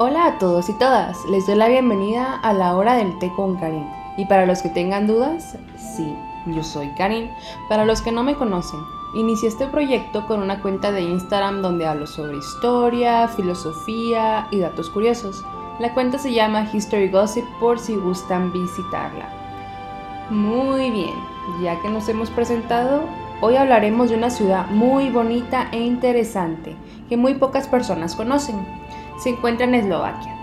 Hola a todos y todas, les doy la bienvenida a la hora del té con Karin. Y para los que tengan dudas, sí, yo soy Karin. Para los que no me conocen, inicié este proyecto con una cuenta de Instagram donde hablo sobre historia, filosofía y datos curiosos. La cuenta se llama History Gossip por si gustan visitarla. Muy bien, ya que nos hemos presentado, hoy hablaremos de una ciudad muy bonita e interesante que muy pocas personas conocen. Se encuentra en Eslovaquia.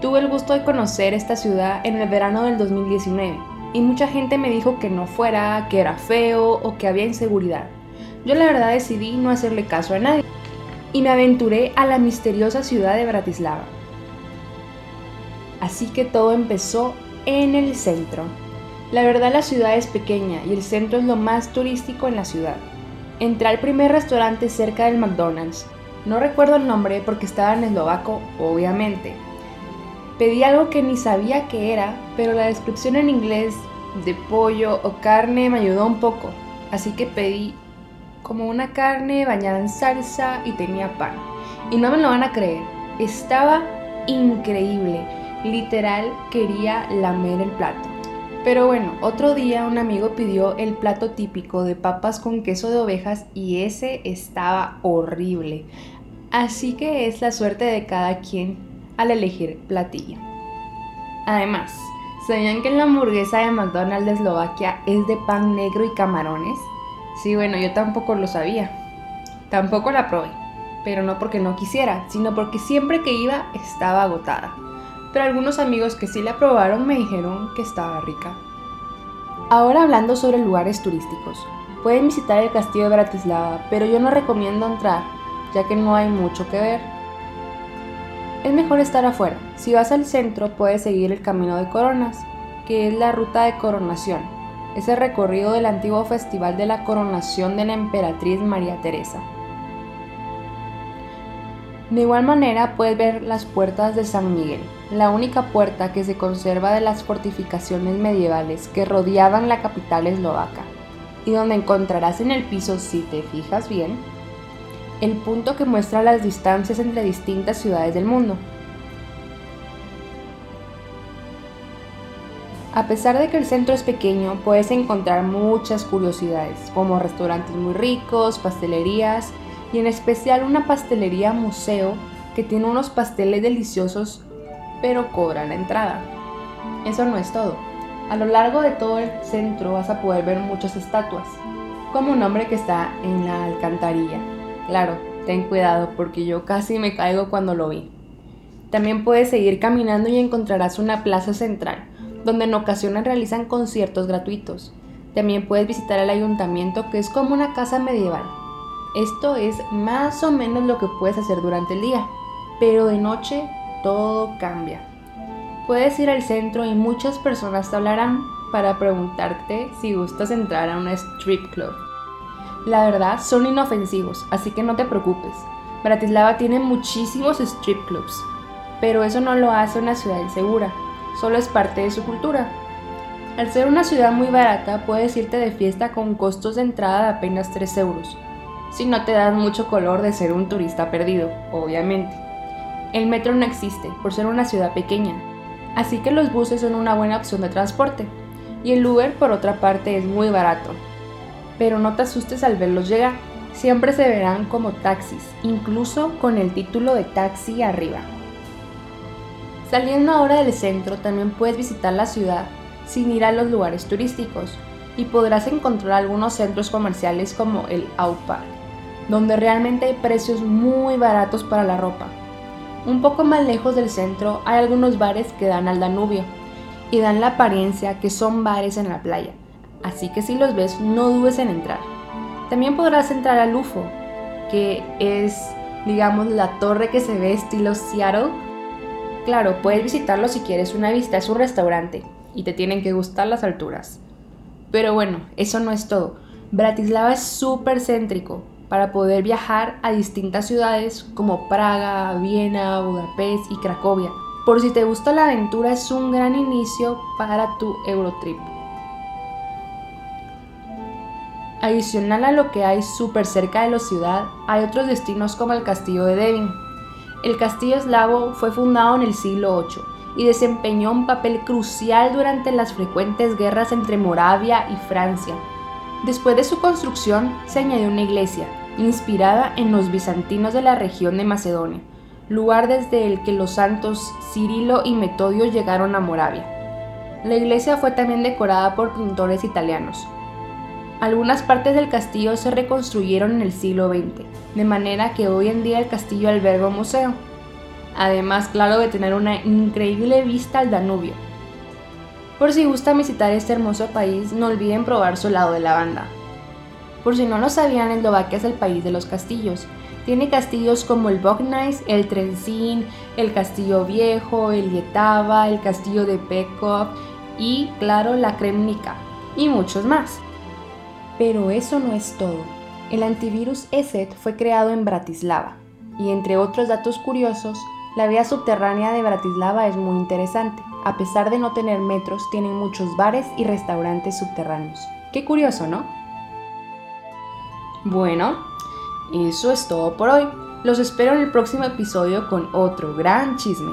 Tuve el gusto de conocer esta ciudad en el verano del 2019 y mucha gente me dijo que no fuera, que era feo o que había inseguridad. Yo la verdad decidí no hacerle caso a nadie y me aventuré a la misteriosa ciudad de Bratislava. Así que todo empezó en el centro. La verdad la ciudad es pequeña y el centro es lo más turístico en la ciudad. Entré al primer restaurante cerca del McDonald's. No recuerdo el nombre porque estaba en eslovaco, obviamente. Pedí algo que ni sabía que era, pero la descripción en inglés de pollo o carne me ayudó un poco. Así que pedí como una carne bañada en salsa y tenía pan. Y no me lo van a creer, estaba increíble. Literal quería lamer el plato. Pero bueno, otro día un amigo pidió el plato típico de papas con queso de ovejas y ese estaba horrible. Así que es la suerte de cada quien al elegir platillo. Además, ¿sabían que la hamburguesa de McDonald's de Eslovaquia es de pan negro y camarones? Sí, bueno, yo tampoco lo sabía. Tampoco la probé, pero no porque no quisiera, sino porque siempre que iba estaba agotada pero algunos amigos que sí la probaron me dijeron que estaba rica. Ahora hablando sobre lugares turísticos. Pueden visitar el castillo de Bratislava, pero yo no recomiendo entrar, ya que no hay mucho que ver. Es mejor estar afuera. Si vas al centro, puedes seguir el camino de coronas, que es la ruta de coronación. Es el recorrido del antiguo festival de la coronación de la emperatriz María Teresa. De igual manera puedes ver las puertas de San Miguel, la única puerta que se conserva de las fortificaciones medievales que rodeaban la capital eslovaca, y donde encontrarás en el piso, si te fijas bien, el punto que muestra las distancias entre distintas ciudades del mundo. A pesar de que el centro es pequeño, puedes encontrar muchas curiosidades, como restaurantes muy ricos, pastelerías y en especial una pastelería museo que tiene unos pasteles deliciosos pero cobra la entrada. Eso no es todo. A lo largo de todo el centro vas a poder ver muchas estatuas, como un hombre que está en la alcantarilla. Claro, ten cuidado porque yo casi me caigo cuando lo vi. También puedes seguir caminando y encontrarás una plaza central, donde en ocasiones realizan conciertos gratuitos. También puedes visitar el ayuntamiento que es como una casa medieval, esto es más o menos lo que puedes hacer durante el día, pero de noche todo cambia. Puedes ir al centro y muchas personas te hablarán para preguntarte si gustas entrar a una strip club. La verdad son inofensivos, así que no te preocupes. Bratislava tiene muchísimos strip clubs, pero eso no lo hace una ciudad insegura, solo es parte de su cultura. Al ser una ciudad muy barata, puedes irte de fiesta con costos de entrada de apenas 3 euros, si no te das mucho color de ser un turista perdido, obviamente. El metro no existe por ser una ciudad pequeña, así que los buses son una buena opción de transporte. Y el Uber, por otra parte, es muy barato. Pero no te asustes al verlos llegar, siempre se verán como taxis, incluso con el título de taxi arriba. Saliendo ahora del centro, también puedes visitar la ciudad sin ir a los lugares turísticos y podrás encontrar algunos centros comerciales como el Aupark donde realmente hay precios muy baratos para la ropa. Un poco más lejos del centro hay algunos bares que dan al Danubio y dan la apariencia que son bares en la playa, así que si los ves no dudes en entrar. También podrás entrar al UFO, que es, digamos, la torre que se ve estilo Seattle. Claro, puedes visitarlo si quieres una vista, es un restaurante y te tienen que gustar las alturas. Pero bueno, eso no es todo. Bratislava es súper céntrico, para poder viajar a distintas ciudades como Praga, Viena, Budapest y Cracovia. Por si te gusta la aventura es un gran inicio para tu Eurotrip. Adicional a lo que hay súper cerca de la ciudad, hay otros destinos como el castillo de Devin. El castillo eslavo fue fundado en el siglo VIII y desempeñó un papel crucial durante las frecuentes guerras entre Moravia y Francia. Después de su construcción se añadió una iglesia, inspirada en los bizantinos de la región de Macedonia, lugar desde el que los santos Cirilo y Metodio llegaron a Moravia. La iglesia fue también decorada por pintores italianos. Algunas partes del castillo se reconstruyeron en el siglo XX, de manera que hoy en día el castillo alberga un museo. Además, claro, de tener una increíble vista al Danubio. Por si gustan visitar este hermoso país, no olviden probar su helado de lavanda. Por si no lo sabían, Eslovaquia es el país de los castillos. Tiene castillos como el Bognais, el Trenčín, el Castillo Viejo, el Yetava, el Castillo de Pekov y, claro, la Kremnica, y muchos más. Pero eso no es todo. El antivirus ESET fue creado en Bratislava, y entre otros datos curiosos, la vía subterránea de Bratislava es muy interesante. A pesar de no tener metros, tienen muchos bares y restaurantes subterráneos. Qué curioso, ¿no? Bueno, eso es todo por hoy. Los espero en el próximo episodio con otro gran chisme.